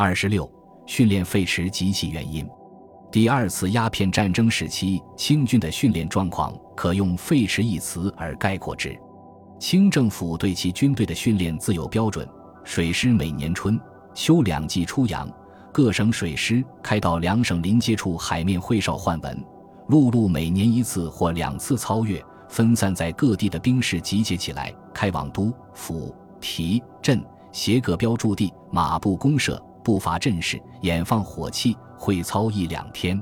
二十六，训练废弛及其原因。第二次鸦片战争时期，清军的训练状况可用“废弛”一词而概括之。清政府对其军队的训练自有标准，水师每年春秋两季出洋，各省水师开到两省临接处海面会哨换文；陆路每年一次或两次操越，分散在各地的兵士集结起来，开往都、府、提、镇、协各标驻地，马步公社。步伐阵势，演放火器，会操一两天。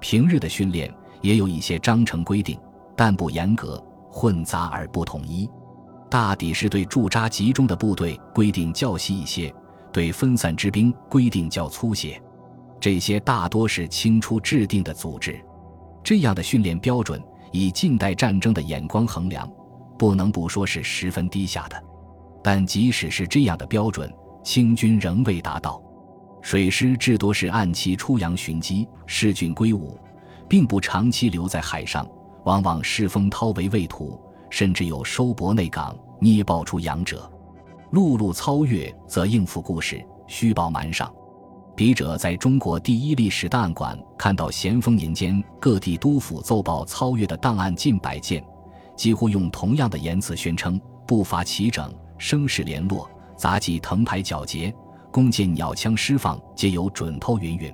平日的训练也有一些章程规定，但不严格，混杂而不统一。大抵是对驻扎集中的部队规定较细一些，对分散之兵规定较粗些。这些大多是清初制定的组织。这样的训练标准，以近代战争的眼光衡量，不能不说是十分低下的。但即使是这样的标准，清军仍未达到。水师至多是按期出洋巡击，视郡归伍，并不长期留在海上，往往失风涛为畏途，甚至有收泊内港、捏爆出洋者。陆路操越则应付故事，虚报瞒上。笔者在中国第一历史档案馆看到咸丰年间各地督府奏报操越的档案近百件，几乎用同样的言辞宣称步伐齐整，声势联络，杂技腾排皎洁。弓箭、鸟枪释放，皆有准头云云。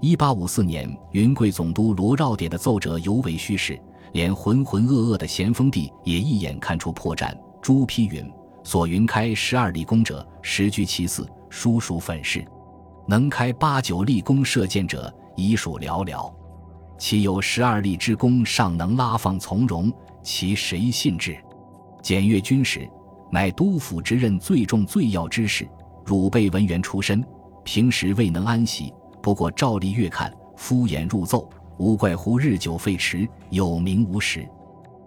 一八五四年，云贵总督罗绕典的奏折尤为虚实，连浑浑噩噩的咸丰帝也一眼看出破绽。朱批云：“所云开十二立功者，实居其四，殊属粉饰；能开八九立功射箭者，已属寥寥。其有十二立之功，尚能拉放从容，其谁信之？检阅军史，乃督府之任最重最要之事。”汝辈文员出身，平时未能安息，不过照例阅看，敷衍入奏，无怪乎日久废弛，有名无实。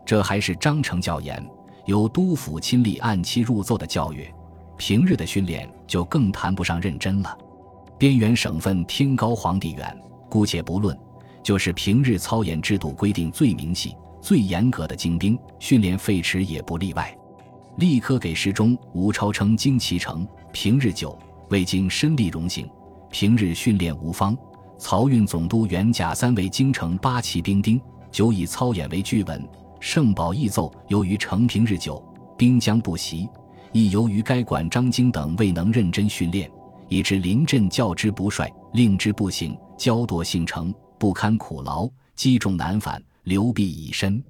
这还是章程较严，由督府亲力按期入奏的教育，平日的训练就更谈不上认真了。边缘省份天高皇帝远，姑且不论，就是平日操演制度规定最明细、最严格的精兵训练废弛也不例外。立刻给事中吴超称精其成，平日久未经身力荣行，平日训练无方。漕运总督原甲三位京城八旗兵丁，久以操演为据文。圣保义奏，由于成平日久，兵将不习，亦由于该管张京等未能认真训练，以致临阵教之不率，令之不行，骄惰性成，不堪苦劳，积重难返，流弊已深。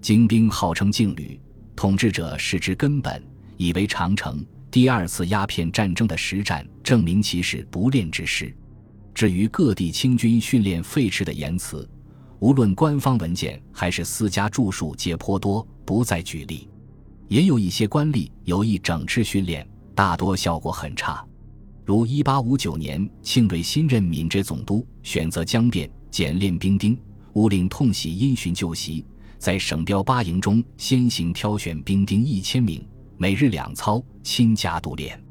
精兵号称劲旅。统治者视之根本，以为长城。第二次鸦片战争的实战证明其是不练之师。至于各地清军训练废弛的言辞，无论官方文件还是私家著述，皆颇多，不再举例。也有一些官吏有意整治训练，大多效果很差。如1859年，庆瑞新任闽浙总督，选择江边简练兵丁，吴令痛喜因循旧习。在省标八营中先行挑选兵丁一千名，每日两操，亲加督练。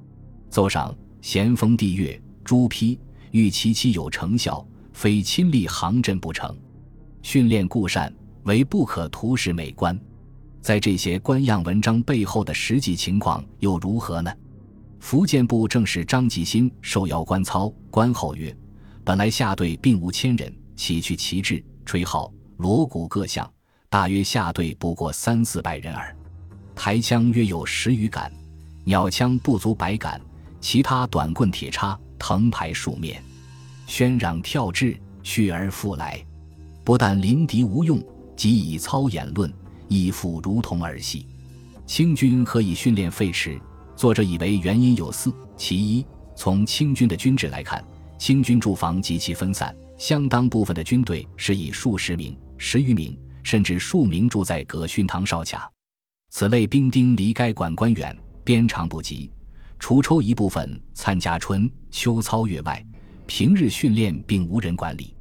奏上，咸丰帝曰：“朱批欲其妻有成效，非亲力行阵不成。训练固善，唯不可图示美观。在这些官样文章背后的实际情况又如何呢？”福建部正是张继新受邀观操，观后曰：“本来下队并无千人，起去旗帜、吹号、锣鼓各项。”大约下队不过三四百人耳，抬枪约有十余杆，鸟枪不足百杆，其他短棍铁叉藤排数面，喧嚷跳掷，去而复来，不但临敌无用，即以操演论，亦复如同儿戏。清军何以训练废弛？作者以为原因有四：其一，从清军的军制来看，清军驻防极其分散，相当部分的军队是以数十名、十余名。甚至数名住在葛训堂哨卡，此类兵丁离该管官远，鞭长不及，除抽一部分参加春秋操越外，平日训练并无人管理。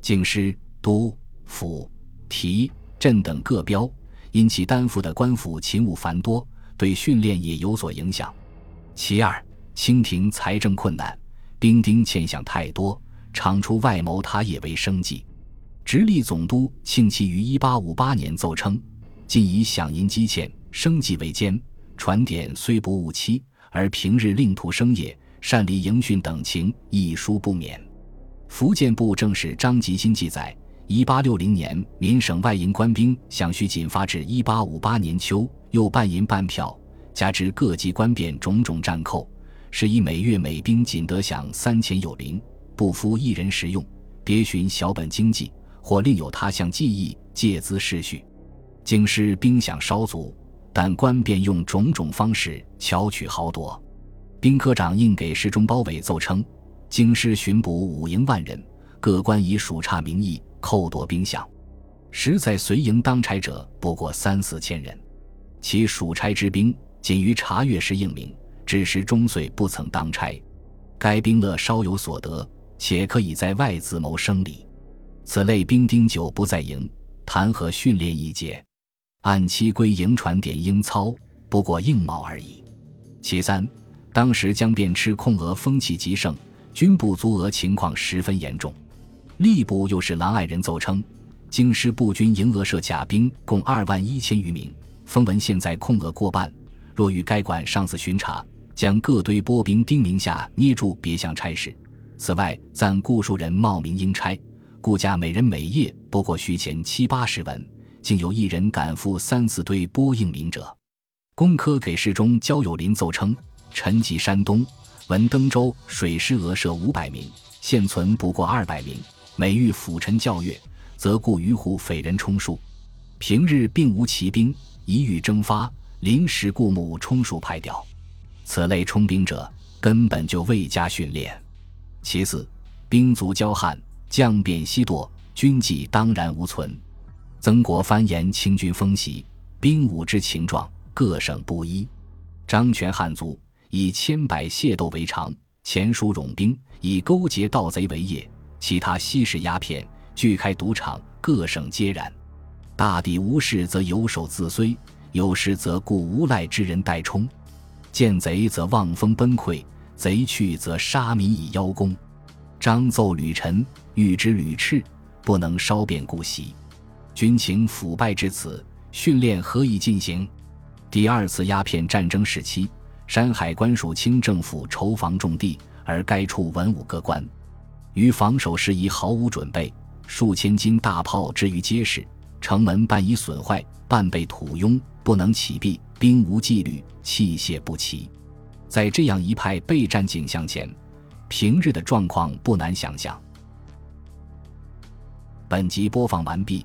京师、都、府、提、镇等各标，因其担负的官府勤务繁多，对训练也有所影响。其二，清廷财政困难，兵丁欠饷太多，常出外谋他业为生计。直隶总督庆期于一八五八年奏称：“今以饷银积欠，生计为艰。传典虽不误期，而平日令徒生业，擅离营训等情，一书不免。福建部正史张吉新记载，一八六零年，闽省外营官兵饷需仅发至一八五八年秋，又半银半票，加之各级官变种种战扣，是以每月每兵仅得饷三千有零，不敷一人食用。别寻小本经济，或另有他项技艺，借资世序。京师兵饷稍足，但官便用种种方式巧取豪夺。兵科长应给侍中包伟奏称，京师巡捕五营万人，各官以属差名义扣夺兵饷，实在随营当差者不过三四千人，其属差之兵仅于查阅时应名，至时终岁不曾当差。该兵乐稍有所得。且可以在外自谋生理，此类兵丁久不在营，谈何训练一节？按期归营传点应操，不过应卯而已。其三，当时江边吃空额风气极盛，军部足额情况十分严重。吏部又是狼爱人奏称，京师步军营额设甲兵共二万一千余名，风闻现在空额过半，若与该管上司巡查，将各堆拨兵丁名下捏住别项差事。此外，暂雇数人冒名应差，雇价每人每夜不过需钱七八十文，竟有一人敢赴三四堆拨应名者。工科给事中焦友林奏称：臣及山东，闻登州水师额设五百名，现存不过二百名。每遇辅臣教阅，则雇渔户匪人充数。平日并无骑兵，一遇征发，临时雇木充数派调。此类充兵者，根本就未加训练。其次，兵卒骄悍，将变西堕，军纪当然无存。曾国藩言清军风习，兵伍之情状，各省不一。张权汉族以千百械斗为常，前书冗兵以勾结盗贼为业，其他吸食鸦片，俱开赌场，各省皆然。大抵无事则有守自虽，有事则雇无赖之人代充。见贼则望风崩溃。贼去则杀民以邀功，张奏吕臣欲知吕赤，不能稍变故袭。军情腐败至此，训练何以进行？第二次鸦片战争时期，山海关属清政府筹防重地，而该处文武各官于防守事宜毫无准备，数千斤大炮置于街市，城门半已损坏，半被土拥，不能起闭，兵无纪律，器械不齐。在这样一派备战景象前，平日的状况不难想象。本集播放完毕，